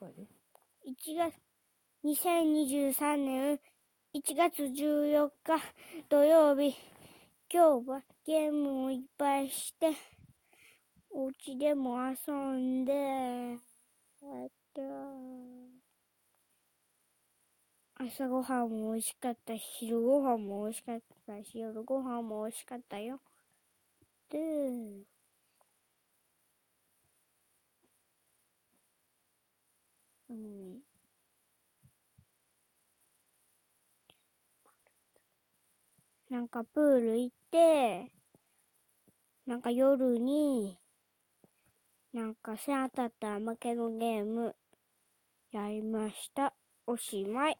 こやで？1月、2023年1月14日土曜日、今日はゲームをいっぱいして、お家でも遊んで、えっと、朝ごはんも美味しかったし、昼ごはんも美味しかったし、夜ごはんも美味しかったよ。で、うん。なんかプール行って、なんか夜に、なんか背当たった負けのゲームやりました。おしまい。